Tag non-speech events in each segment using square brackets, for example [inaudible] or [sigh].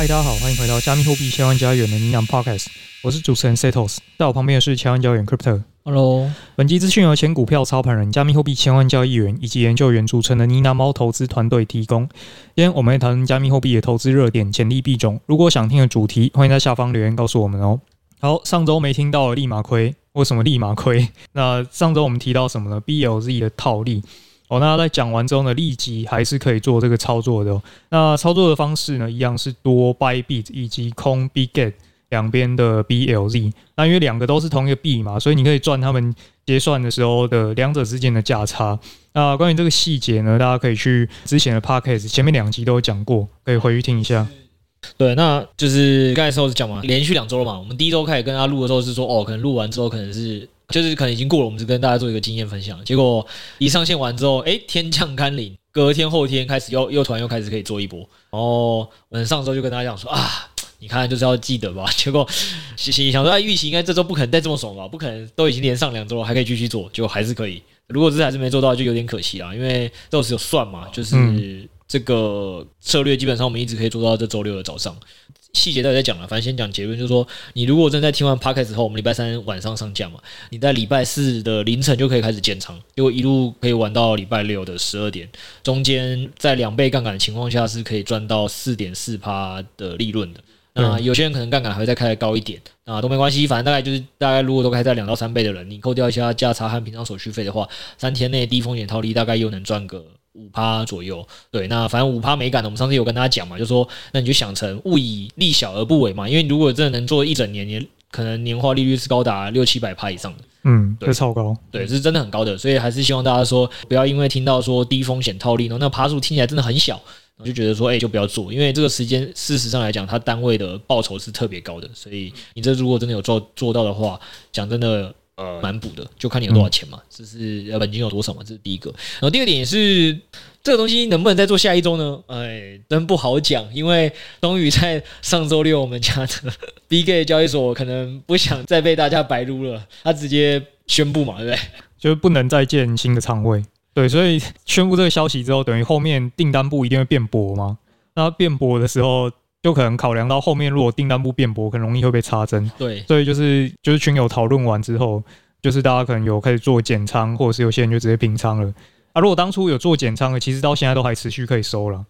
嗨，大家好，欢迎回到加密货币千万交易员的呢喃 Podcast，我是主持人 Setos，在我旁边的是千万交易员 Crypto。Hello，本期资讯由前股票操盘人、加密货币千万交易员以及研究员组成的妮娜猫投资团队提供。今天我们来谈加密货币的投资热点、潜力币种。如果想听的主题，欢迎在下方留言告诉我们哦。好，上周没听到立马亏，为什么立马亏？那上周我们提到什么呢？BLZ 的套利。哦，那在讲完之后呢，立即还是可以做这个操作的哦。那操作的方式呢，一样是多 buy bit 以及空 Bitget 两边的 BLZ。那因为两个都是同一个币嘛，所以你可以赚他们结算的时候的两者之间的价差。那关于这个细节呢，大家可以去之前的 Podcast 前面两集都有讲过，可以回去听一下。对，那就是刚才时候是讲嘛，连续两周了嘛。我们第一周开始跟他录的时候是说，哦，可能录完之后可能是。就是可能已经过了，我们只跟大家做一个经验分享。结果一上线完之后，哎，天降甘霖，隔天后天开始又又突然又开始可以做一波。然后我们上周就跟大家讲说啊，你看就是要记得吧。[laughs] 结果想想说，哎，预期应该这周不可能再这么爽吧？不可能，都已经连上两周了，还可以继续做，就还是可以。如果这还是没做到，就有点可惜啦。因为都是有算嘛，就是这个策略基本上我们一直可以做到这周六的早上。细节大家再讲了，反正先讲结论，就是说，你如果正在听完 Podcast 后，我们礼拜三晚上上架嘛，你在礼拜四的凌晨就可以开始建仓，结果一路可以玩到礼拜六的十二点，中间在两倍杠杆的情况下是可以赚到四点四趴的利润的。那有些人可能杠杆还会再开得高一点，啊，都没关系，反正大概就是大概如果都开在两到三倍的人，你扣掉一下价差和平常手续费的话，三天内低风险套利大概又能赚个。五趴左右，对，那反正五趴美感的，我们上次有跟大家讲嘛，就说那你就想成勿以利小而不为嘛，因为如果真的能做一整年，年可能年化利率是高达六七百趴以上的，嗯，对，超高，对，这是真的很高的，所以还是希望大家说不要因为听到说低风险套利呢，那趴数听起来真的很小，我就觉得说哎、欸、就不要做，因为这个时间事实上来讲，它单位的报酬是特别高的，所以你这如果真的有做做到的话，讲真的。呃，蛮补的，就看你有多少钱嘛，这是本金有多少嘛，这是第一个。然后第二点也是，这个东西能不能再做下一周呢？哎，真不好讲，因为终于在上周六，我们家的 [laughs] BGate 交易所可能不想再被大家白撸了，他直接宣布嘛，对不对？[laughs] 就是不能再建新的仓位。对，所以宣布这个消息之后，等于后面订单不一定会变薄嘛。那变薄的时候。就可能考量到后面，如果订单不变薄，很容易会被插针。对，所以就是就是群友讨论完之后，就是大家可能有开始做减仓，或者是有些人就直接平仓了。啊，如果当初有做减仓的，其实到现在都还持续可以收了。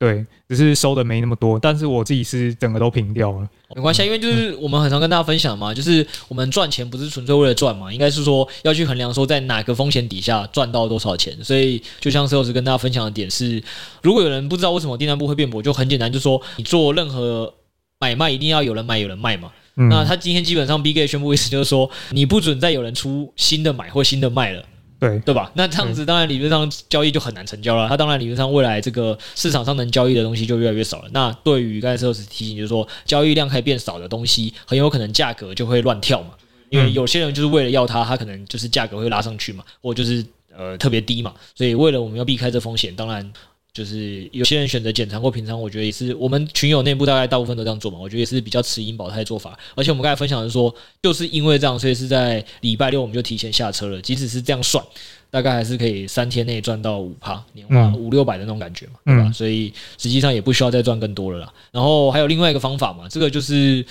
对，只是收的没那么多，但是我自己是整个都平掉了。没关系，因为就是我们很常跟大家分享嘛，就是我们赚钱不是纯粹为了赚嘛，应该是说要去衡量说在哪个风险底下赚到多少钱。所以就像 Sales 跟大家分享的点是，如果有人不知道为什么订单部会变薄，就很简单，就是说你做任何买卖一定要有人买有人卖嘛。那他今天基本上 BGate 宣布意思就是说，你不准再有人出新的买或新的卖了。对对吧？那这样子当然理论上交易就很难成交了。它当然理论上未来这个市场上能交易的东西就越来越少了。那对于刚才设提醒，就是说交易量开始变少的东西，很有可能价格就会乱跳嘛。因为有些人就是为了要它，它可能就是价格会拉上去嘛，或就是呃特别低嘛。所以为了我们要避开这风险，当然。就是有些人选择减仓或平仓，我觉得也是我们群友内部大概大部分都这样做嘛。我觉得也是比较持盈保泰的做法。而且我们刚才分享的是说，就是因为这样，所以是在礼拜六我们就提前下车了。即使是这样算，大概还是可以三天内赚到五趴年化五六百的那种感觉嘛，对吧？所以实际上也不需要再赚更多了啦。然后还有另外一个方法嘛，这个就是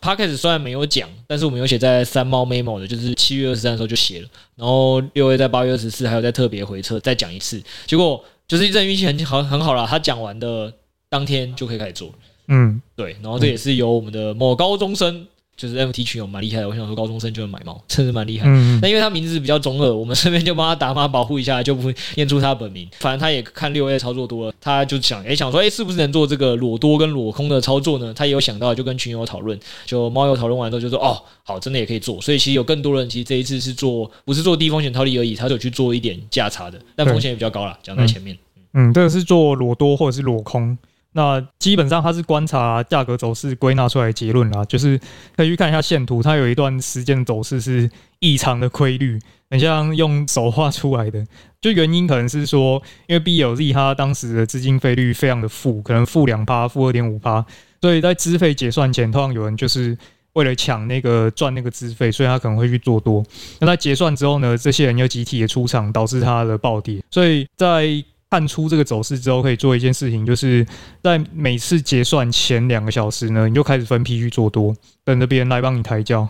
Podcast 虽然没有讲，但是我们有写在三猫 memo 的，就是七月二十三的时候就写了。然后六月在八月二十四还有在特别回测再讲一次，结果。就是一阵运气很好很好了，他讲完的当天就可以开始做，嗯，对，然后这也是由我们的某高中生就是 NFT 群友蛮厉害的，我想说高中生就能买猫，[laughs] 真是蛮厉害。嗯，那因为他名字比较中二，我们顺便就帮他打码保护一下，就不会念出他本名。反正他也看六 A 操作多了，他就想，哎、欸，想说，哎、欸，是不是能做这个裸多跟裸空的操作呢？他也有想到，就跟群友讨论，就猫友讨论完之后就说，哦，好，真的也可以做。所以其实有更多人，其实这一次是做，不是做低风险套利而已，他有去做一点价差的，但风险也比较高了，讲在前面。嗯，这个是做裸多或者是裸空。那基本上它是观察价格走势归纳出来的结论啦，就是可以去看一下线图，它有一段时间的走势是异常的规律，很像用手画出来的。就原因可能是说，因为 BLZ 它当时的资金费率非常的负，可能负两趴、负二点五趴，所以在资费结算前，通常有人就是为了抢那个赚那个资费，所以他可能会去做多。那在结算之后呢，这些人又集体的出场，导致它的暴跌。所以在看出这个走势之后，可以做一件事情，就是在每次结算前两个小时呢，你就开始分批去做多，等着别人来帮你抬轿。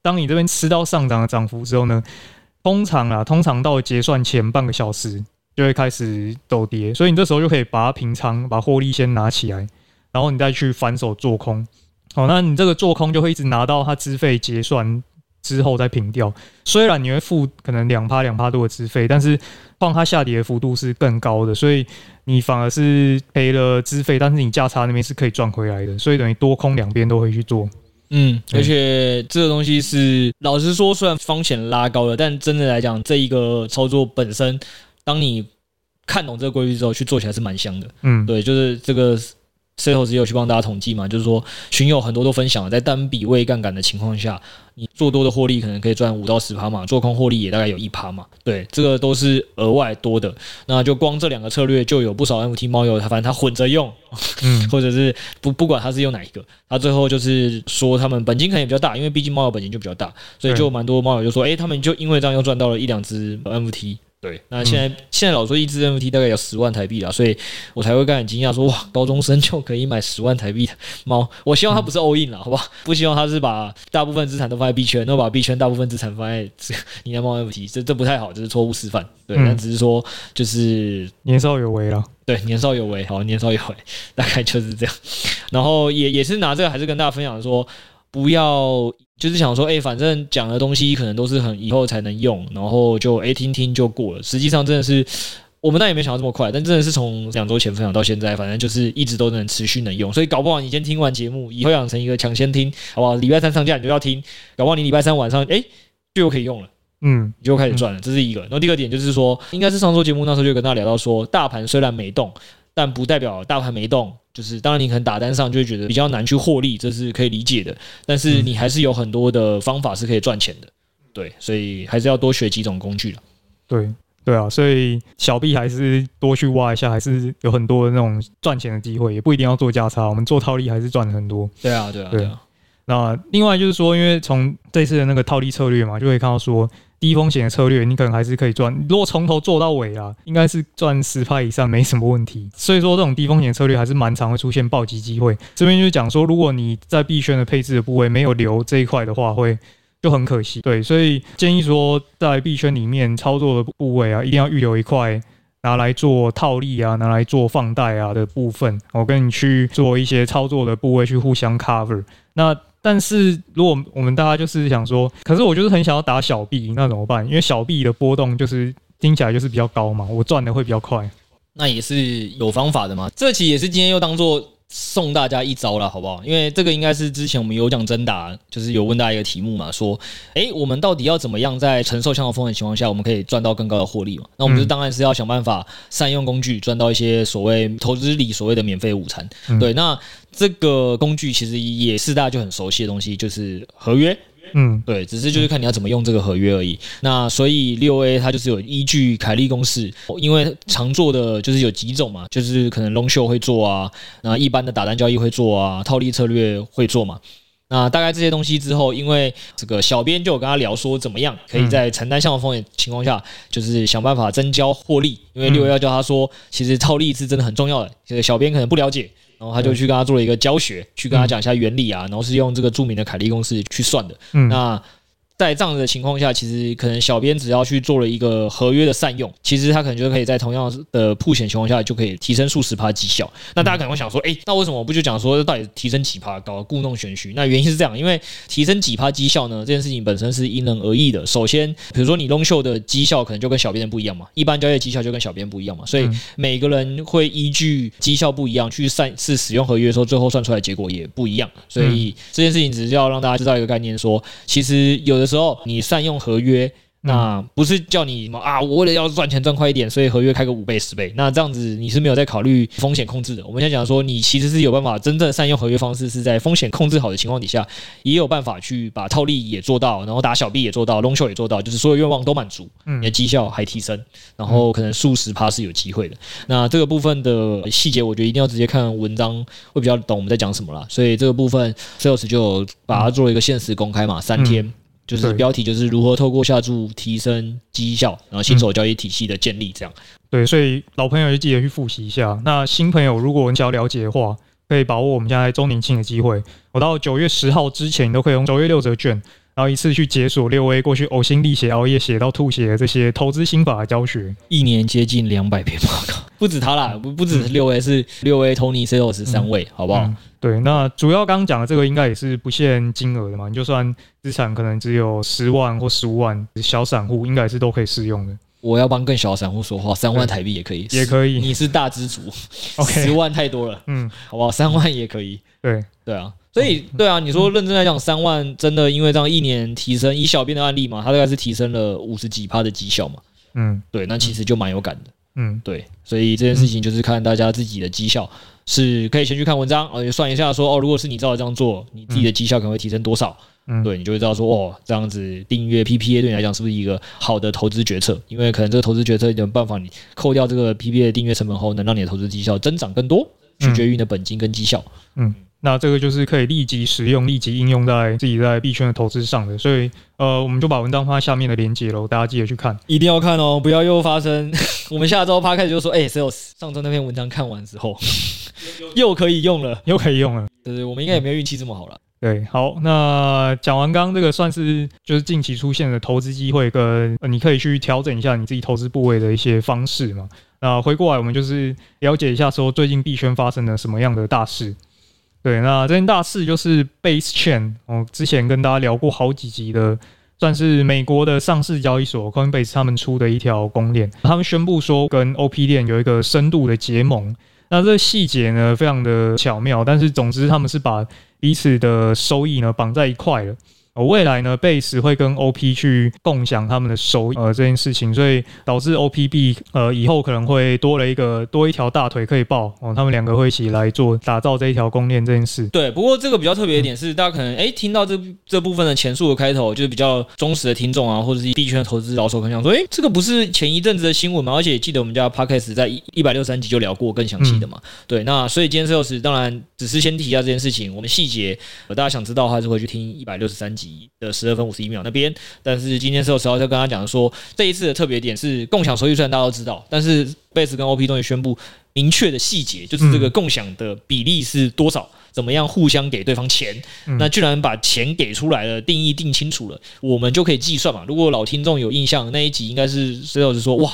当你这边吃到上涨的涨幅之后呢，通常啊，通常到结算前半个小时就会开始走跌，所以你这时候就可以把它平仓，把获利先拿起来，然后你再去反手做空。好，那你这个做空就会一直拿到它资费结算。之后再平掉，虽然你会付可能两趴两趴多的资费，但是放它下跌的幅度是更高的，所以你反而是赔了资费，但是你价差那边是可以赚回来的，所以等于多空两边都会去做。嗯，而且这个东西是老实说，虽然风险拉高了，但真的来讲，这一个操作本身，当你看懂这个规律之后，去做起来是蛮香的。嗯，对，就是这个。最后只有去帮大家统计嘛，就是说群友很多都分享了，在单笔位杠杆的情况下，你做多的获利可能可以赚五到十趴嘛，做空获利也大概有一趴嘛。对，这个都是额外多的。那就光这两个策略就有不少 NFT 猫友，他反正他混着用，嗯，[laughs] 或者是不不管他是用哪一个，他最后就是说他们本金可能也比较大，因为毕竟猫友本金就比较大，所以就蛮多猫友就说，诶，他们就因为这样又赚到了一两只 NFT。对，那现在、嗯、现在老说一只 NFT 大概有十万台币了，所以我才会感觉很惊讶，说哇，高中生就可以买十万台币的猫。我希望他不是 all in 了，好不好？不希望他是把大部分资产都放在币圈，然后把币圈大部分资产放在这个你的猫 NFT，这这不太好，这是错误示范。对，但只是说就是年少有为了，对，年少有为，好，年少有为，大概就是这样。然后也也是拿这个，还是跟大家分享说，不要。就是想说，哎、欸，反正讲的东西可能都是很以后才能用，然后就哎、欸、听听就过了。实际上真的是，我们那也没想到这么快，但真的是从两周前分享到现在，反正就是一直都能持续能用。所以搞不好你先听完节目，以后养成一个抢先听，好不好？礼拜三上架你就要听，搞不好你礼拜三晚上哎、欸、就又可以用了，嗯，你就开始赚了。这是一个。然后第二点就是说，应该是上周节目那时候就跟大家聊到说，大盘虽然没动，但不代表大盘没动。就是当然，你可能打单上就会觉得比较难去获利，这是可以理解的。但是你还是有很多的方法是可以赚钱的，对，所以还是要多学几种工具了。对，对啊，所以小币还是多去挖一下，还是有很多那种赚钱的机会，也不一定要做价差，我们做套利还是赚很多。对啊，对啊，对啊。那另外就是说，因为从这次的那个套利策略嘛，就可以看到说。低风险的策略，你可能还是可以赚。如果从头做到尾啊，应该是赚十趴以上没什么问题。所以说，这种低风险策略还是蛮常会出现暴击机会。这边就是讲说，如果你在币圈的配置的部位没有留这一块的话，会就很可惜。对，所以建议说，在币圈里面操作的部位啊，一定要预留一块拿来做套利啊，拿来做放贷啊的部分。我跟你去做一些操作的部位去互相 cover。那但是如果我们大家就是想说，可是我就是很想要打小币，那怎么办？因为小币的波动就是听起来就是比较高嘛，我赚的会比较快。那也是有方法的嘛。这期也是今天又当做。送大家一招了，好不好？因为这个应该是之前我们有讲真答，就是有问大家一个题目嘛，说，哎，我们到底要怎么样在承受相同风险情况下，我们可以赚到更高的获利嘛？那我们就当然是要想办法善用工具，赚到一些所谓投资里所谓的免费午餐。对，那这个工具其实也是大家就很熟悉的东西，就是合约。嗯，对，只是就是看你要怎么用这个合约而已。那所以六 A 它就是有依据凯利公式，因为常做的就是有几种嘛，就是可能 Long Short 会做啊，那一般的打单交易会做啊，套利策略会做嘛。那大概这些东西之后，因为这个小编就有跟他聊说怎么样可以在承担项目风险情况下，就是想办法增交获利。因为六 A 要教他说，其实套利是真的很重要的，这个小编可能不了解。然后他就去跟他做了一个教学，去跟他讲一下原理啊，然后是用这个著名的凯利公式去算的。嗯，那在这样的情况下，其实可能小编只要去做了一个合约的善用，其实他可能就可以在同样的铺险情况下，就可以提升数十趴绩效。那大家可能会想说，哎，那为什么我不就讲说到底提升几趴，搞故弄玄虚？那原因是这样，因为提升几趴绩效呢，这件事情本身是因人而异的。首先，比如说你 long show 的绩效可能就跟小编不一样嘛，一般交易绩效就跟小编不一样嘛，所以每个人会依据绩效不一样去算是使用合约的时候，最后算出来结果也不一样。所以这件事情只是要让大家知道一个概念，说其实有的时候你善用合约。那不是叫你什么啊？我为了要赚钱赚快一点，所以合约开个五倍十倍。那这样子你是没有在考虑风险控制的。我们现在讲说，你其实是有办法真正善用合约方式，是在风险控制好的情况底下，也有办法去把套利也做到，然后打小币也做到，long 也做到，就是所有愿望都满足，你的绩效还提升，然后可能数十趴是有机会的。那这个部分的细节，我觉得一定要直接看文章会比较懂我们在讲什么啦。所以这个部分 Sales 就把它做了一个限时公开嘛，三天。就是标题就是如何透过下注提升绩效，然后新手交易体系的建立，这样。对，所以老朋友就记得去复习一下。那新朋友如果你想要了解的话，可以把握我们现在周年庆的机会。我到九月十号之前，你都可以用九月六折券，然后一次去解锁六 A 过去呕心沥血熬夜写到吐血的这些投资心法的教学。一年接近两百篇报告，[laughs] 不止他啦，不不止六 A，是六 A Tony Sales 三位，好不好？嗯对，那主要刚刚讲的这个应该也是不限金额的嘛，你就算资产可能只有十万或十五万，小散户应该也是都可以适用的。我要帮更小的散户说话，三万台币也可以，[laughs] 也可以。你是大资族，[laughs] OK，十万太多了，嗯，好不好？三万也可以。对，对啊，所以对啊，你说认真来讲，三万真的因为这样一年提升，以小编的案例嘛，他大概是提升了五十几趴的绩效嘛，嗯，对，那其实就蛮有感的。嗯，对，所以这件事情就是看大家自己的绩效，是可以先去看文章，而且算一下说，哦，如果是你照着这样做，你自己的绩效可能会提升多少？嗯，对，你就会知道说，哦，这样子订阅 PPA 对你来讲是不是一个好的投资决策？因为可能这个投资决策有办法，你扣掉这个 PPA 的订阅成本后，能让你的投资绩效增长更多，取决于你的本金跟绩效。嗯。那这个就是可以立即使用、立即应用在自己在币圈的投资上的，所以呃，我们就把文章放在下面的链接喽，大家记得去看，一定要看哦，不要又发生 [laughs] 我们下周趴开始就说，哎，Sales 上周那篇文章看完之后 [laughs] 又可以用了，又可以用了，对对，我们应该也没有运气这么好了。对，好，那讲完刚刚这个算是就是近期出现的投资机会跟你可以去调整一下你自己投资部位的一些方式嘛。那回过来我们就是了解一下说最近币圈发生了什么样的大事。对，那这件大事就是 Base Chain，我，之前跟大家聊过好几集的，算是美国的上市交易所 Coinbase 他们出的一条公链，他们宣布说跟 OP 链有一个深度的结盟，那这个细节呢非常的巧妙，但是总之他们是把彼此的收益呢绑在一块了。哦，未来呢，Base 会跟 OP 去共享他们的收益，呃，这件事情，所以导致 OPB 呃以后可能会多了一个多一条大腿可以抱哦，他们两个会一起来做打造这一条公链这件事。对，不过这个比较特别一点是，大家可能哎听到这这部分的前述的开头，就是比较忠实的听众啊，或者是币圈的投资老手，可能想说，哎，这个不是前一阵子的新闻吗？而且记得我们家 Podcast 在一一百六十三集就聊过更详细的嘛。嗯、对，那所以今天 Sales 当然只是先提一下这件事情，我们细节呃大家想知道的话，还是会去听一百六十三集的十二分。五十一秒那边，但是今天是有时候就跟他讲说，这一次的特别点是共享收益，虽然大家都知道，但是 Base 跟 OP 终于宣布明确的细节，就是这个共享的比例是多少，怎么样互相给对方钱，那居然把钱给出来了，定义定清楚了，我们就可以计算嘛。如果老听众有印象，那一集应该是石老师说，哇。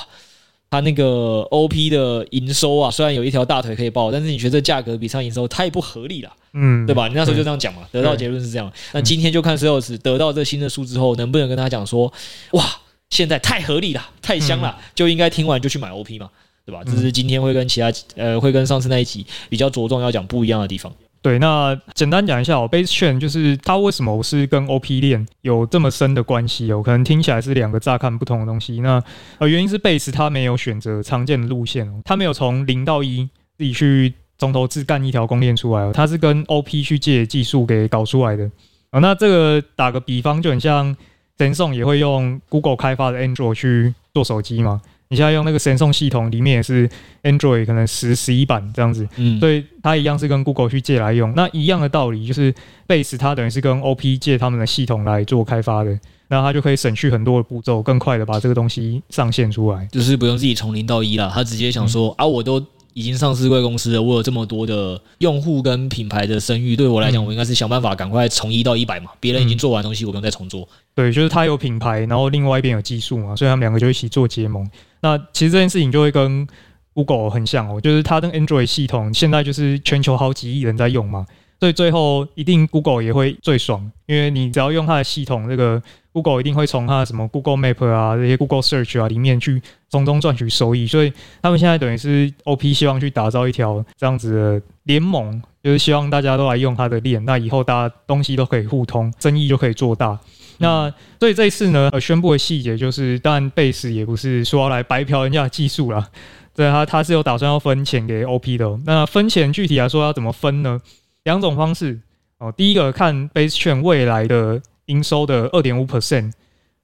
他那个 OP 的营收啊，虽然有一条大腿可以抱，但是你觉得这价格比上营收太不合理了，嗯，对吧？你那时候就这样讲嘛，得到结论是这样。那今天就看 Sales 得到这新的数之后，能不能跟他讲说，哇，现在太合理了，太香了，就应该听完就去买 OP 嘛，对吧？这是今天会跟其他呃，会跟上次那一集比较着重要讲不一样的地方。对，那简单讲一下哦，Base Chain 就是它为什么是跟 OP 链有这么深的关系哦？可能听起来是两个乍看不同的东西。那呃，原因是 Base 它没有选择常见的路线哦，它没有从零到一自己去从头自干一条公链出来哦，它是跟 OP 去借技术给搞出来的啊。那这个打个比方，就很像 Samsung 也会用 Google 开发的 Android 去做手机嘛。你现在用那个 Samsung 系统，里面也是 Android 可能十十一版这样子，嗯，所以它一样是跟 Google 去借来用。那一样的道理就是 Base 它等于是跟 OP 借他们的系统来做开发的，那它就可以省去很多的步骤，更快的把这个东西上线出来，就是不用自己从零到一了。他直接想说、嗯、啊，我都已经上市贵公司了，我有这么多的用户跟品牌的声誉，对我来讲，我应该是想办法赶快从一到一百嘛。别人已经做完东西，我不用再重做。对，就是他有品牌，然后另外一边有技术嘛，所以他们两个就一起做结盟。那其实这件事情就会跟 Google 很像哦，就是它的 Android 系统现在就是全球好几亿人在用嘛，所以最后一定 Google 也会最爽，因为你只要用它的系统，这个 Google 一定会从它的什么 Google Map 啊这些 Google Search 啊里面去从中赚取收益，所以他们现在等于是 OP 希望去打造一条这样子的联盟，就是希望大家都来用它的链，那以后大家东西都可以互通，生意就可以做大。那所以这一次呢，呃，宣布的细节就是，当然 Base 也不是说要来白嫖人家的技术啦。对，他他是有打算要分钱给 OP 的哦。那分钱具体来说要怎么分呢？两种方式哦。第一个看 Base 券未来的营收的二点五 percent，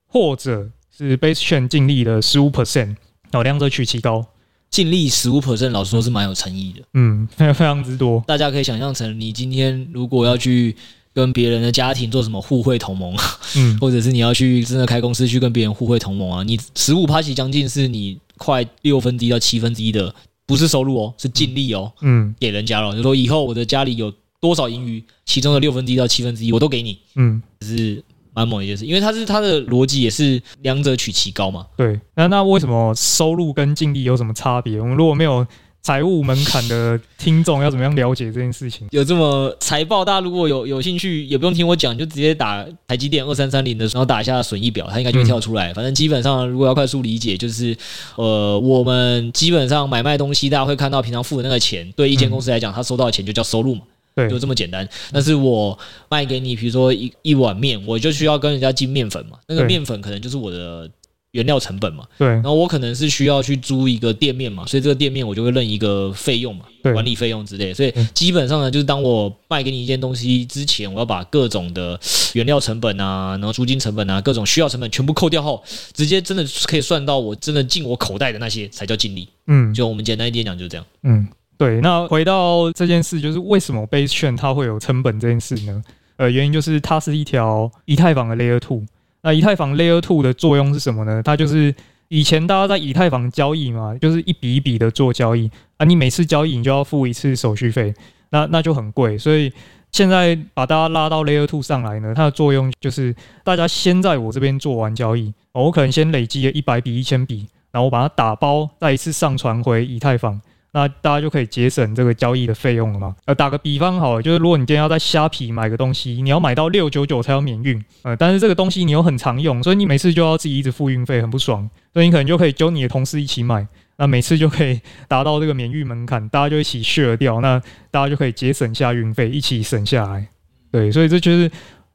或者是 Base 券净利的十五 percent，哦，两者取其高。净利十五 percent，老实说是蛮有诚意的。嗯，非 [laughs] 常非常之多。大家可以想象成，你今天如果要去跟别人的家庭做什么互惠同盟，嗯，[laughs] 或者是你要去真的开公司去跟别人互惠同盟啊，你十五趴其实将近是你。快六分之一到七分之一的不是收入哦，是净利哦，嗯，给人家了，就说以后我的家里有多少盈余，其中的六分之一到七分之一我都给你，嗯，是蛮猛一件事，因为它是它的逻辑也是两者取其高嘛。对，那那为什么收入跟净利有什么差别？我们如果没有。财务门槛的听众要怎么样了解这件事情？有这么财报，大家如果有有兴趣，也不用听我讲，就直接打台积电二三三零的时候打一下损益表，它应该就会跳出来。反正基本上，如果要快速理解，就是呃，我们基本上买卖东西，大家会看到平常付的那个钱，对一间公司来讲，他收到的钱就叫收入嘛，对，就这么简单。但是我卖给你，比如说一一碗面，我就需要跟人家进面粉嘛，那个面粉可能就是我的。原料成本嘛，对，然后我可能是需要去租一个店面嘛，所以这个店面我就会认一个费用嘛，管理费用之类，所以基本上呢，就是当我卖给你一件东西之前，我要把各种的原料成本啊，然后租金成本啊，各种需要成本全部扣掉后，直接真的可以算到我真的进我口袋的那些才叫净利。嗯，就我们简单一点讲就是这样。嗯，对。那回到这件事，就是为什么 Base 券它会有成本这件事呢？呃，原因就是它是一条以太坊的 Layer Two。那以太坊 Layer Two 的作用是什么呢？它就是以前大家在以太坊交易嘛，就是一笔一笔的做交易啊，你每次交易你就要付一次手续费，那那就很贵。所以现在把大家拉到 Layer Two 上来呢，它的作用就是大家先在我这边做完交易，我可能先累积了一百笔、一千笔，然后我把它打包，再一次上传回以太坊。那大家就可以节省这个交易的费用了嘛？呃，打个比方好了，就是如果你今天要在虾皮买个东西，你要买到六九九才有免运，呃，但是这个东西你又很常用，所以你每次就要自己一直付运费，很不爽。所以你可能就可以揪你的同事一起买，那每次就可以达到这个免运门槛，大家就一起 share 掉，那大家就可以节省下运费，一起省下来。对，所以这就是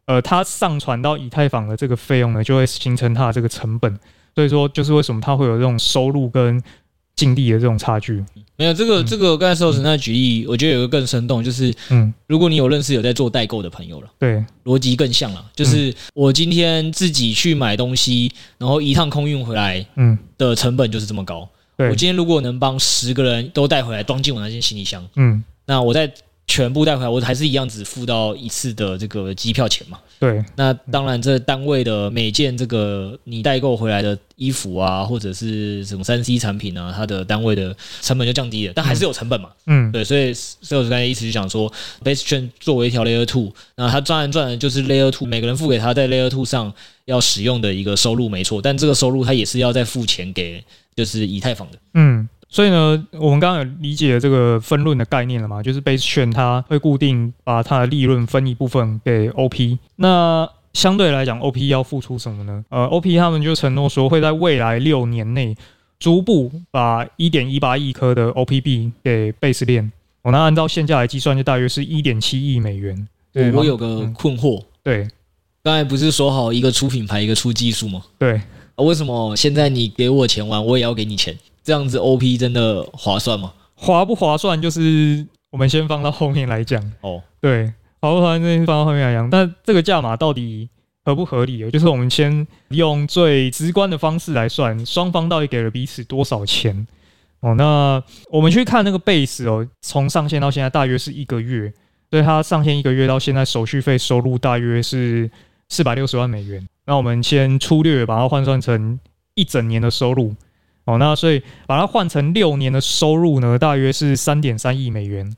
呃，它上传到以太坊的这个费用呢，就会形成它的这个成本。所以说，就是为什么它会有这种收入跟净利的这种差距。没有这个，这个刚才寿神那举例，我觉得有个更生动，就是，嗯，如果你有认识有在做代购的朋友了，对，逻辑更像了，就是我今天自己去买东西，然后一趟空运回来，嗯，的成本就是这么高。我今天如果能帮十个人都带回来，装进我那件行李箱，嗯，那我在。全部带回来，我还是一样只付到一次的这个机票钱嘛。对，那当然，这单位的每件这个你代购回来的衣服啊，或者是什么三 C 产品啊，它的单位的成本就降低了，但还是有成本嘛。嗯，对，所以所以我刚才一直就想说，Base Chain 作为一条 Layer Two，那它赚赚的就是 Layer Two 每个人付给他在 Layer Two 上要使用的一个收入，没错，但这个收入他也是要再付钱给就是以太坊的。嗯。所以呢，我们刚刚有理解了这个分润的概念了嘛？就是 Base 券它会固定把它的利润分一部分给 OP。那相对来讲，OP 要付出什么呢？呃，OP 他们就承诺说会在未来六年内逐步把一点一八亿颗的 OPB 给 Base 链。哦，那按照现价来计算，就大约是一点七亿美元。对，我有个困惑。对，刚才不是说好一个出品牌，一个出技术吗？对。为什么现在你给我钱玩，我也要给你钱？这样子 OP 真的划算吗？划不划算，就是我们先放到后面来讲。哦，对，划不划算，先放到后面来讲。但这个价码到底合不合理？就是我们先用最直观的方式来算，双方到底给了彼此多少钱？哦，那我们去看那个 Base 哦，从上线到现在大约是一个月，所以它上线一个月到现在手续费收入大约是四百六十万美元。那我们先粗略把它换算成一整年的收入。哦，那所以把它换成六年的收入呢，大约是三点三亿美元。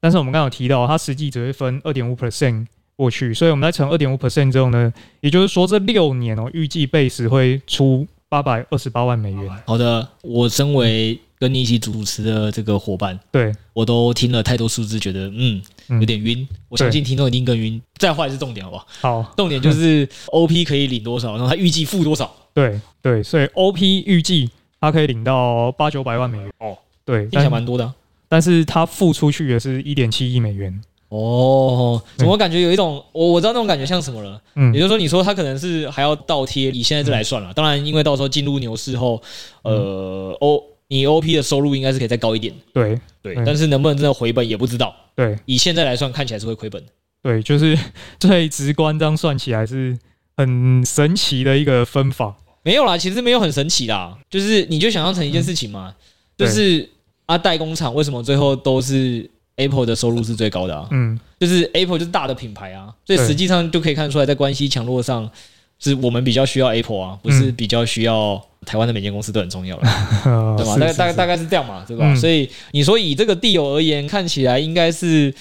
但是我们刚刚有提到，它实际只会分二点五 percent 过去，所以我们在乘二点五 percent 之后呢，也就是说这六年哦，预计贝斯会出八百二十八万美元。好的，我身为跟你一起主持的这个伙伴，对我都听了太多数字，觉得嗯有点晕。嗯、我相信听众一定更晕。再坏是重点，好不好？好，[laughs] 重点就是 OP 可以领多少，然后他预计付多少。对对，所以 OP 预计他可以领到八九百万美元。哦，对，听起来蛮多的、啊。但是他付出去也是一点七亿美元。哦，怎么感觉有一种我我知道那种感觉像什么了？嗯，也就是说，你说他可能是还要倒贴，以现在这来算了。当然，因为到时候进入牛市后，呃，O 你 OP 的收入应该是可以再高一点。对对，但是能不能真的回本也不知道。对，以现在来算，看起来是会亏本。对，就是 [laughs] 最直观这样算起来是很神奇的一个分法。没有啦，其实没有很神奇啦，就是你就想象成一件事情嘛，就是啊，代工厂为什么最后都是？Apple 的收入是最高的啊，嗯，就是 Apple 就是大的品牌啊，所以实际上就可以看出来，在关系强弱上，是我们比较需要 Apple 啊，不是比较需要台湾的每间公司都很重要了，[laughs] 对吧？大概大概大概是这样嘛，对吧？所以你说以这个地友而言，看起来应该是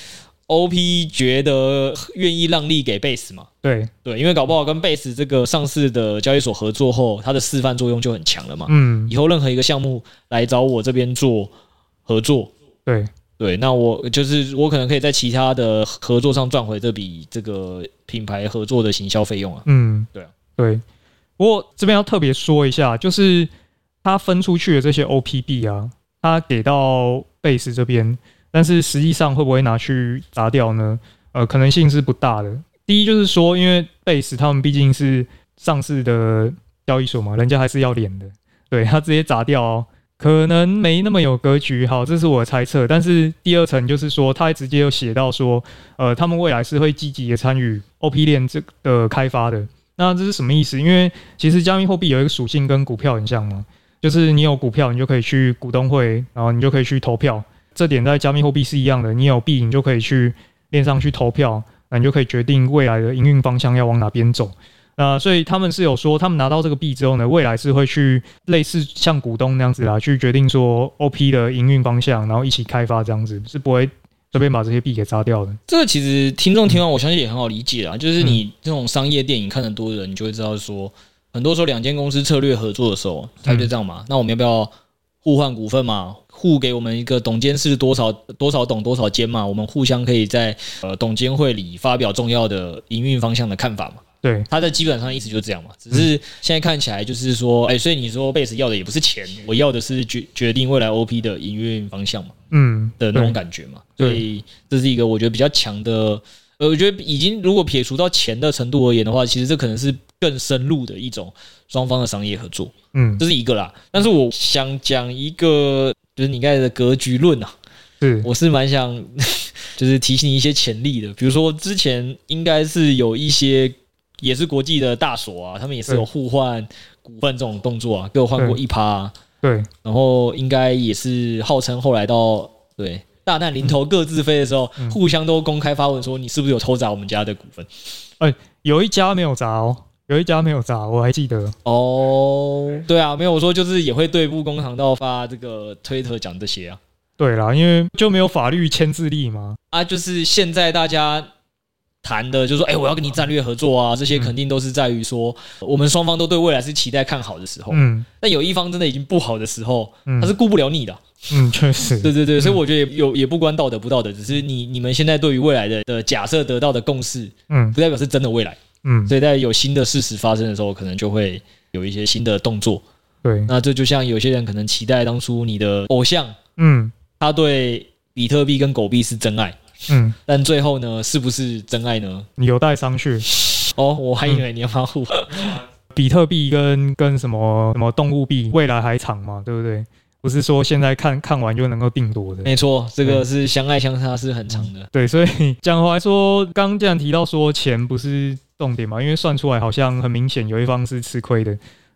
OP 觉得愿意让利给 Base 嘛，对。对，因为搞不好跟 Base 这个上市的交易所合作后，它的示范作用就很强了嘛，嗯，以后任何一个项目来找我这边做合作，对。对，那我就是我可能可以在其他的合作上赚回这笔这个品牌合作的行销费用啊。嗯，对啊，对。不过这边要特别说一下，就是他分出去的这些 OPB 啊，他给到 Base 这边，但是实际上会不会拿去砸掉呢？呃，可能性是不大的。第一就是说，因为贝斯他们毕竟是上市的交易所嘛，人家还是要脸的，对，他直接砸掉哦。可能没那么有格局，好，这是我的猜测。但是第二层就是说，他还直接有写到说，呃，他们未来是会积极的参与 OP 链这的开发的。那这是什么意思？因为其实加密货币有一个属性跟股票很像嘛，就是你有股票，你就可以去股东会，然后你就可以去投票。这点在加密货币是一样的，你有币，你就可以去链上去投票，那你就可以决定未来的营运方向要往哪边走。那，所以他们是有说，他们拿到这个币之后呢，未来是会去类似像股东那样子啦，去决定说 OP 的营运方向，然后一起开发这样子，是不会随便把这些币给砸掉的。这个其实听众听完，我相信也很好理解啊，就是你这种商业电影看的多的人，你就会知道说，很多时候两间公司策略合作的时候，他就这样嘛。那我们要不要互换股份嘛？互给我们一个董监事多少多少董多少监嘛？我们互相可以在呃董监会里发表重要的营运方向的看法嘛？对，他的基本上意思就是这样嘛，只是现在看起来就是说，哎，所以你说贝斯要的也不是钱，我要的是决决定未来 OP 的营运方向嘛，嗯，的那种感觉嘛，所以这是一个我觉得比较强的，呃，我觉得已经如果撇除到钱的程度而言的话，其实这可能是更深入的一种双方的商业合作，嗯，这是一个啦。但是我想讲一个，就是你刚才的格局论啊，是，我是蛮想 [laughs] 就是提醒一些潜力的，比如说之前应该是有一些。也是国际的大所啊，他们也是有互换股份这种动作啊，给我换过一趴啊。对，然后应该也是号称后来到对大难临头各自飞的时候，互相都公开发文说，你是不是有偷砸我们家的股份？哎，有一家没有砸哦，有一家没有砸，我还记得哦。对啊，没有我说就是也会对簿公堂到发这个推特讲这些啊。对啦，因为就没有法律牵制力嘛。啊，就是现在大家。谈的就是说，哎、欸，我要跟你战略合作啊，这些肯定都是在于说，我们双方都对未来是期待看好的时候。嗯，但有一方真的已经不好的时候，他是顾不了你的。嗯，确实。对对对，所以我觉得有也不关道德不道德，只是你你们现在对于未来的的假设得到的共识，嗯，不代表是真的未来。嗯，所以在有新的事实发生的时候，可能就会有一些新的动作。对，那这就像有些人可能期待当初你的偶像，嗯，他对比特币跟狗币是真爱。嗯，但最后呢，是不是真爱呢？有待商榷。[laughs] 哦，我还以为你要保护比特币跟跟什么什么动物币，未来还长嘛，对不对？不是说现在看看完就能够定夺的。没错，这个是相爱相杀，是很长的。对，所以 [laughs] 讲回来说，刚刚既然提到说钱不是重点嘛，因为算出来好像很明显有一方是吃亏的。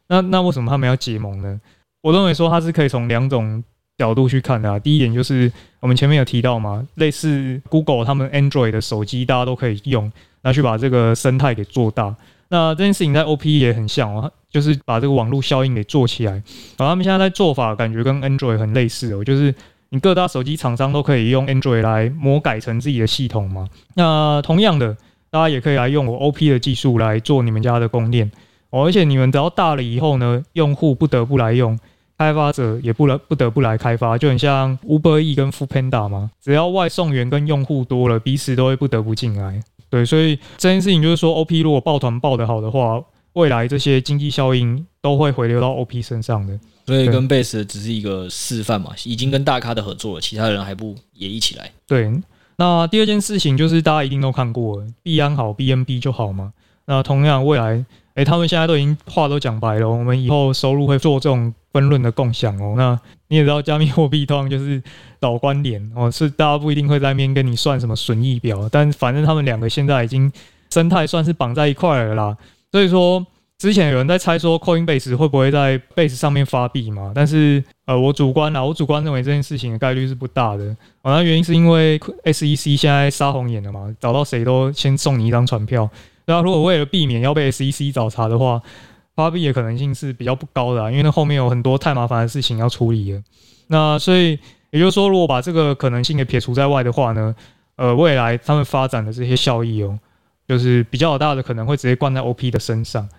那那为什么他们要结盟呢？我认为说它是可以从两种。角度去看的啊，第一点就是我们前面有提到嘛，类似 Google 他们 Android 的手机，大家都可以用，拿去把这个生态给做大。那这件事情在 OP 也很像哦，就是把这个网络效应给做起来。然后他们现在在做法感觉跟 Android 很类似哦，就是你各大手机厂商都可以用 Android 来魔改成自己的系统嘛。那同样的，大家也可以来用我 OP 的技术来做你们家的供电哦。而且你们只要大了以后呢，用户不得不来用，开发者也不能不得不来开发，就很像 Uber E 跟 Foodpanda 嘛。只要外送员跟用户多了，彼此都会不得不进来。对，所以这件事情就是说，OP 如果抱团抱得好的话，未来这些经济效应都会回流到 OP 身上的。所以跟 Base 只是一个示范嘛，已经跟大咖的合作了，其他人还不也一起来？对。那第二件事情就是大家一定都看过了，币安好，BNB 就好嘛。那同样未来，诶，他们现在都已经话都讲白了，我们以后收入会做这种。分润的共享哦，那你也知道，加密货币通常就是导关联哦，是大家不一定会在那边跟你算什么损益表，但反正他们两个现在已经生态算是绑在一块了啦。所以说，之前有人在猜说 Coinbase 会不会在 Base 上面发币嘛？但是呃，我主观啊，我主观认为这件事情的概率是不大的。哦，那原因是因为 SEC 现在杀红眼了嘛，找到谁都先送你一张传票。那如果为了避免要被 SEC 找茬的话，发币的可能性是比较不高的啊，因为那后面有很多太麻烦的事情要处理了。那所以也就是说，如果把这个可能性给撇除在外的话呢，呃，未来他们发展的这些效益哦，就是比较大的可能会直接灌在 OP 的身上。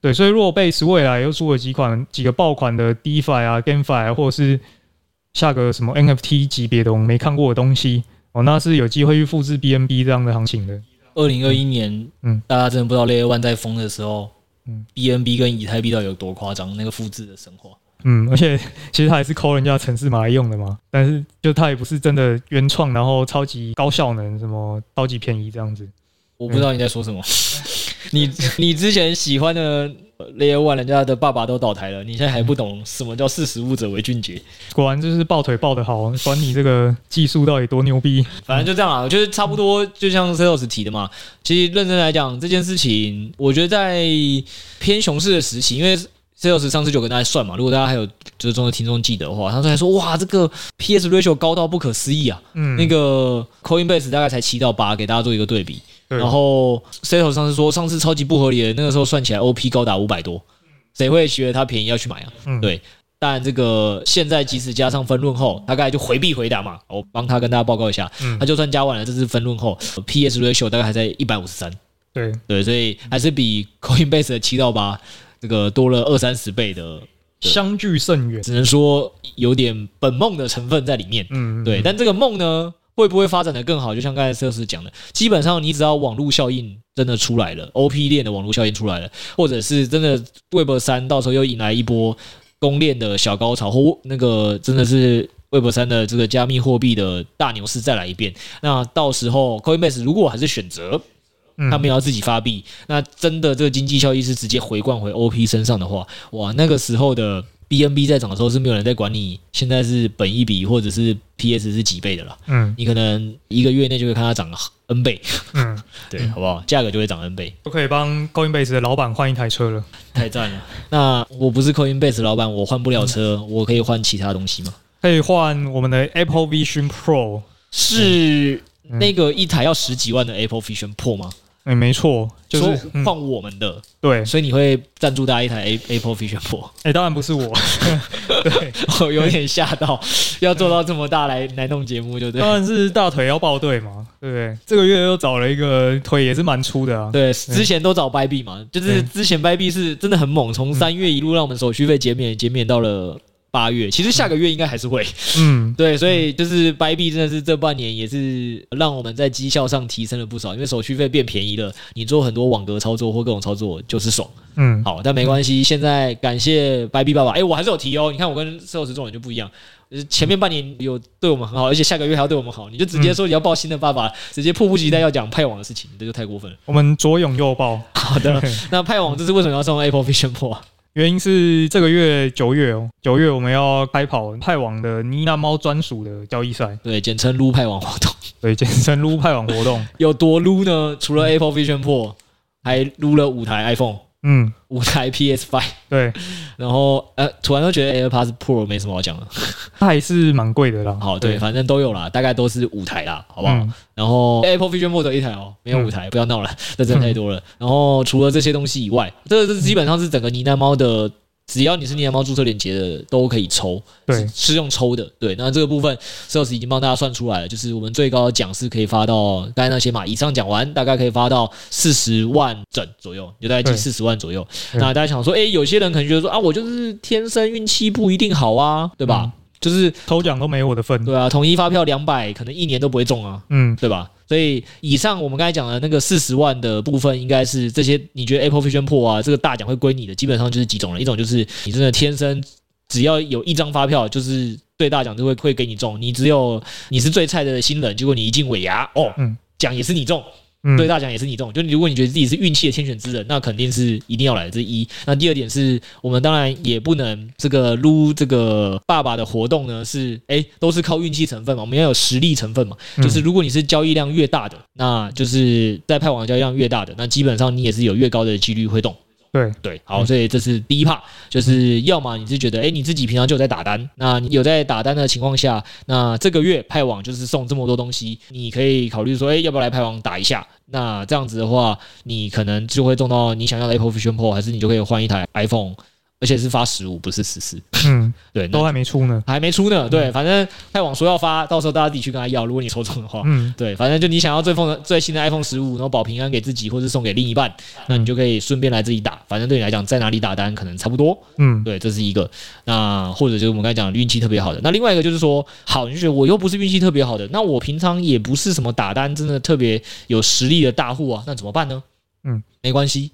对，所以如果 Base 未来又出了几款几个爆款的 DeFi 啊、GameFi 啊，或者是下个什么 NFT 级别的我们没看过的东西哦，那是有机会去复制 BNB 这样的行情的。二零二一年，嗯，大家真的不知道 Layer One 在疯的时候。嗯，BNB 跟以太币到底有多夸张？那个复制的神话。嗯，而且其实它还是抠人家城市码来用的嘛。但是就它也不是真的原创，然后超级高效能，什么超级便宜这样子。我不知道你在说什么。[laughs] 你你之前喜欢的 Layer One，人家的爸爸都倒台了，你现在还不懂什么叫识时务者为俊杰？果然就是抱腿抱得好，管你这个技术到底多牛逼。反正就这样啊，就是差不多，就像 Celos 提的嘛。其实认真来讲，这件事情，我觉得在偏熊市的时期，因为 Celos 上次就跟大家算嘛，如果大家还有就是中的听众记得的话，他说还说哇，这个 PS ratio 高到不可思议啊。嗯，那个 Coinbase 大概才七到八，给大家做一个对比。然后 Celos 上次说上次超级不合理的，那个时候算起来 OP 高达五百多，谁会觉得它便宜要去买啊？嗯，对。但这个现在即使加上分论后，大概就回避回答嘛。我帮他跟大家报告一下，他就算加完了，这次分论后，PS ratio 大概还在一百五十三。对对，所以还是比 Coinbase 的七到八这个多了二三十倍的，相距甚远。只能说有点本梦的成分在里面。嗯，对。但这个梦呢？会不会发展的更好？就像刚才设施讲的，基本上你只要网络效应真的出来了，OP 链的网络效应出来了，或者是真的 Web 三到时候又引来一波公链的小高潮，或那个真的是 Web 三的这个加密货币的大牛市再来一遍，那到时候 Coinbase 如果还是选择他们要自己发币，那真的这个经济效益是直接回灌回 OP 身上的话，哇，那个时候的。BNB 在涨的时候是没有人在管你，现在是本一比或者是 PS 是几倍的了。嗯，你可能一个月内就会看它涨 N 倍。嗯，[laughs] 对，好不好？价格就会涨 N 倍，都可以帮 Coinbase 的老板换一台车了，太赞了。那我不是 Coinbase 老板，我换不了车，嗯、我可以换其他东西吗？可以换我们的 Apple Vision Pro，是那个一台要十几万的 Apple Vision Pro 吗？哎、欸，没错，就是换我们的，嗯、对，所以你会赞助大家一台 A Apple Vision Pro？哎、欸，当然不是我，[laughs] 对，我有点吓到，要做到这么大来来弄节目，就对，当然是大腿要抱对嘛，对不对？这个月又找了一个腿也是蛮粗的啊，对，之前都找 Bybit 嘛，就是之前 Bybit 是真的很猛，从三月一路让我们手续费减免减免到了。八月，其实下个月应该还是会，嗯，[laughs] 对，所以就是掰币真的是这半年也是让我们在绩效上提升了不少，因为手续费变便宜了，你做很多网格操作或各种操作就是爽，嗯，好，但没关系，现在感谢掰币爸爸，哎，我还是有提哦，你看我跟社会实众人就不一样，前面半年有对我们很好，而且下个月还要对我们好，你就直接说你要报新的爸爸，直接迫不及待要讲派网的事情，这就太过分了。我们左拥右抱，好的，[laughs] 那派网这是为什么要送 Apple Vision Pro？原因是这个月九月哦，九月我们要开跑派网的妮娜猫专属的交易赛，对，简称撸派网活动，对，简称撸派网活动。[laughs] 有多撸呢？除了 Apple Vision Pro，还撸了五台 iPhone，嗯，五台 PS Five，对，然后呃，突然又觉得 AirPods Pro 没什么好讲的，它还是蛮贵的啦。好，对，反正都有啦，大概都是五台啦，好不好？嗯、然后 Apple Vision Pro 一台哦，没有五台，嗯、不要闹了，这真的太多了。嗯、然后除了这些东西以外，这个这基本上是整个呢喃猫的。只要你是呢喃猫注册链接的，都可以抽，对，是，用抽的，对。那这个部分，Sales 已经帮大家算出来了，就是我们最高的奖是可以发到刚才那些码，以上讲完，大概可以发到四十万整左右，就大概近四十万左右。那大家想说，哎、欸，有些人可能觉得说啊，我就是天生运气不一定好啊，对吧？嗯就是抽奖都没我的份，对啊，统一发票两百，可能一年都不会中啊，嗯，对吧？所以以上我们刚才讲的那个四十万的部分，应该是这些你觉得 Apple Vision Pro 啊，这个大奖会归你的，基本上就是几种了。一种就是你真的天生只要有一张发票，就是对大奖就会会给你中。你只有你是最菜的新人，结果你一进尾牙，哦，嗯，奖也是你中。对大奖也是你这种，就如果你觉得自己是运气的天选之人，那肯定是一定要来的。这一，那第二点是我们当然也不能这个撸这个爸爸的活动呢，是哎都是靠运气成分嘛，我们要有实力成分嘛。就是如果你是交易量越大的，那就是在派网交易量越大的，那基本上你也是有越高的几率会动。对对，好，所以这是第一趴就是要么你是觉得，哎，你自己平常就有在打单，那你有在打单的情况下，那这个月派网就是送这么多东西，你可以考虑说，哎，要不要来派网打一下？那这样子的话，你可能就会中到你想要的 Apple Vision Pro，还是你就可以换一台 iPhone。而且是发十五，不是十四。嗯，[laughs] 对，都还没出呢，还没出呢。对，反正派网说要发，到时候大家自己去跟他要。如果你抽中的话，嗯，对，反正就你想要最风的最新的 iPhone 十五，然后保平安给自己，或是送给另一半，那你就可以顺便来自己打。反正对你来讲，在哪里打单可能差不多。嗯，对，这是一个。那或者就是我们刚才讲运气特别好的。那另外一个就是说，好，你就觉得我又不是运气特别好的，那我平常也不是什么打单真的特别有实力的大户啊，那怎么办呢？嗯，没关系。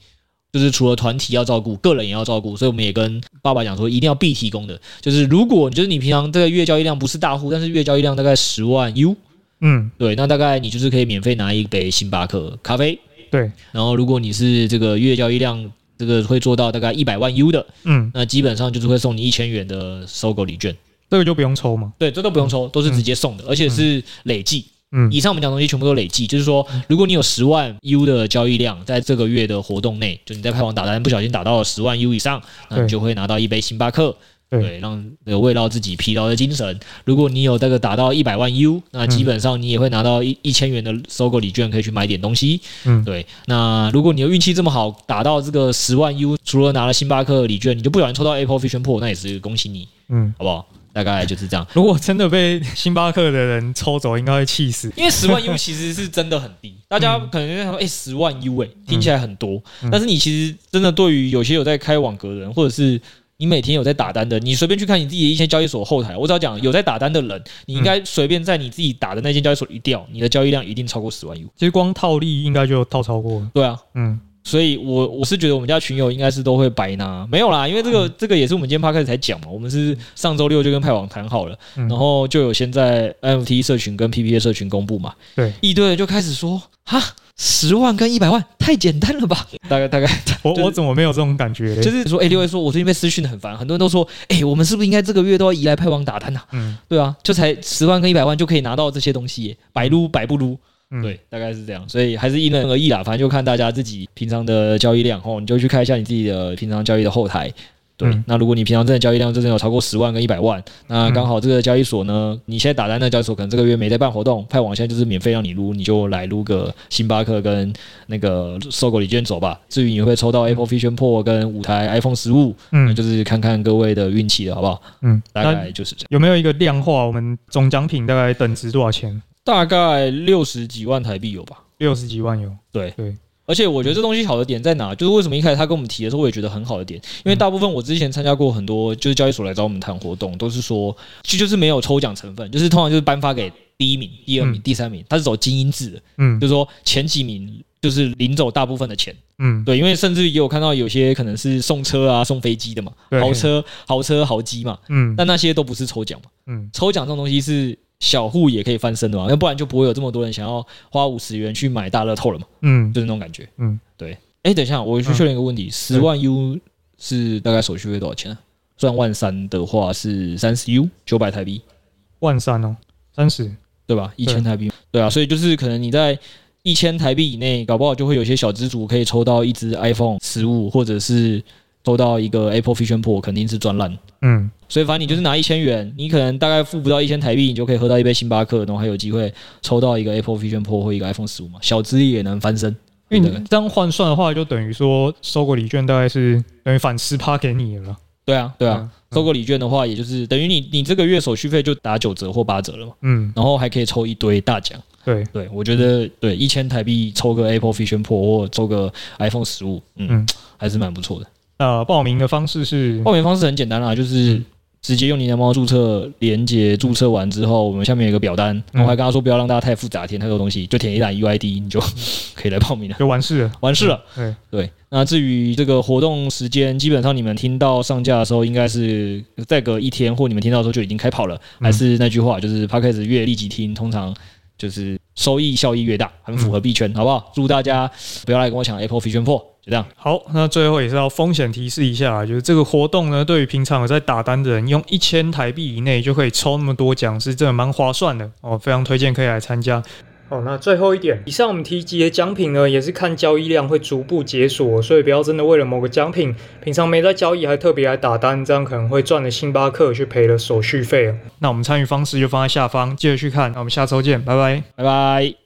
就是除了团体要照顾，个人也要照顾，所以我们也跟爸爸讲说，一定要必提供的。就是如果就是你平常这个月交易量不是大户，但是月交易量大概十万 U，嗯，对，那大概你就是可以免费拿一杯星巴克咖啡，对。然后如果你是这个月交易量这个会做到大概一百万 U 的，嗯，那基本上就是会送你一千元的收购礼券，这个就不用抽吗？对，这都不用抽，都是直接送的，而且是累计。嗯，以上我们讲的东西全部都累计，就是说，如果你有十万 U 的交易量，在这个月的活动内，就你在派网打单不小心打到了十万 U 以上，那你就会拿到一杯星巴克，对，让慰劳自己疲劳的精神。如果你有这个打到一百万 U，那基本上你也会拿到一一千元的收购礼券，可以去买点东西。嗯，对。那如果你的运气这么好，打到这个十万 U，除了拿了星巴克礼券，你就不小心抽到 Apple Vision Pro，那也是恭喜你，嗯，好不好？大概就是这样。如果真的被星巴克的人抽走，应该会气死。因为十万 U 其实是真的很低，大家可能在想说，哎，十万 U 哎，听起来很多。但是你其实真的对于有些有在开网格的人，或者是你每天有在打单的，你随便去看你自己的一些交易所后台，我只要讲有在打单的人，你应该随便在你自己打的那间交易所一调，你的交易量一定超过十万 U。其实光套利应该就套超过了。对啊，嗯。所以我，我我是觉得我们家群友应该是都会白拿，没有啦，因为这个这个也是我们今天 Podcast 才讲嘛。我们是上周六就跟派网谈好了，然后就有先在 MFT 社群跟 PPA 社群公布嘛。对，一堆人就开始说，哈，十万跟一百万太简单了吧？大概大概，[laughs] 我我怎么没有这种感觉？就是说，哎，六位说，我最近被私讯的很烦，很多人都说，哎，我们是不是应该这个月都要移来派网打单呐？嗯，对啊，就才十万跟一百万就可以拿到这些东西，白撸白不撸。对，大概是这样，所以还是因人而异啦。反正就看大家自己平常的交易量哦，你就去看一下你自己的平常交易的后台。对，嗯、那如果你平常真的交易量真的有超过十万跟一百万，那刚好这个交易所呢，你现在打单的交易所可能这个月没在办活动，派网现在就是免费让你撸，你就来撸个星巴克跟那个搜狗礼券走吧。至于你会抽到 Apple Vision Pro 跟五台 iPhone 十五，嗯，那就是看看各位的运气了，好不好？嗯，大概就是这样。有没有一个量化？我们总奖品大概等值多少钱？大概六十几万台币有吧，六十几万有。对。对，而且我觉得这东西好的点在哪？就是为什么一开始他跟我们提的时候，我也觉得很好的点，因为大部分我之前参加过很多，就是交易所来找我们谈活动，都是说就就是没有抽奖成分，就是通常就是颁发给第一名、第二名、第三名，他是走精英制的，嗯，就是说前几名就是领走大部分的钱，嗯，对，因为甚至也有看到有些可能是送车啊、送飞机的嘛，豪车、豪车、豪机嘛，嗯，但那些都不是抽奖嘛，嗯，抽奖这种东西是。小户也可以翻身的嘛，要不然就不会有这么多人想要花五十元去买大乐透了嘛。嗯，就是那种感觉。嗯，对。哎，等一下，我去确认一个问题：十万 U 是大概手续费多少钱啊？赚万三的话是三十 U，九百台币。万三哦，三十，对吧？一千台币。对啊，所以就是可能你在一千台币以内，搞不好就会有些小资族可以抽到一支 iPhone 十五，或者是抽到一个 Apple Vision Pro，肯定是赚烂。嗯，所以反正你就是拿一千元，你可能大概付不到一千台币，你就可以喝到一杯星巴克，然后还有机会抽到一个 Apple Vision Pro 或一个 iPhone 十五嘛，小资也能翻身。因为你这样换算的话，就等于说收个礼券大概是等于返十趴给你了。对啊，对啊，嗯、收个礼券的话，也就是等于你你这个月手续费就打九折或八折了嘛。嗯，然后还可以抽一堆大奖。对对，我觉得对一千台币抽个 Apple Vision Pro 或抽个 iPhone 十五，嗯，嗯还是蛮不错的。呃，报名的方式是报名方式很简单啦，就是直接用你的猫注册连接注册完之后，我们下面有一个表单，我还跟他说不要让大家太复杂，填太多东西，就填一栏 UID，你就 [laughs] 可以来报名了，就 [laughs] 完事了，完事了。对对。那至于这个活动时间，基本上你们听到上架的时候，应该是再隔一天，或你们听到的时候就已经开跑了。还是那句话，就是 Podcast 越立即听，通常。就是收益效益越大，很符合币圈，好不好？祝大家不要来跟我抢 Apple Vision Pro，就这样。好，那最后也是要风险提示一下，就是这个活动呢，对于平常有在打单的人，用一千台币以内就可以抽那么多奖，是真的蛮划算的哦，非常推荐可以来参加。哦，那最后一点，以上我们提及的奖品呢，也是看交易量会逐步解锁，所以不要真的为了某个奖品，平常没在交易还特别来打单，这样可能会赚了星巴克去赔了手续费。那我们参与方式就放在下方，记得去看。那我们下周见，拜拜，拜拜。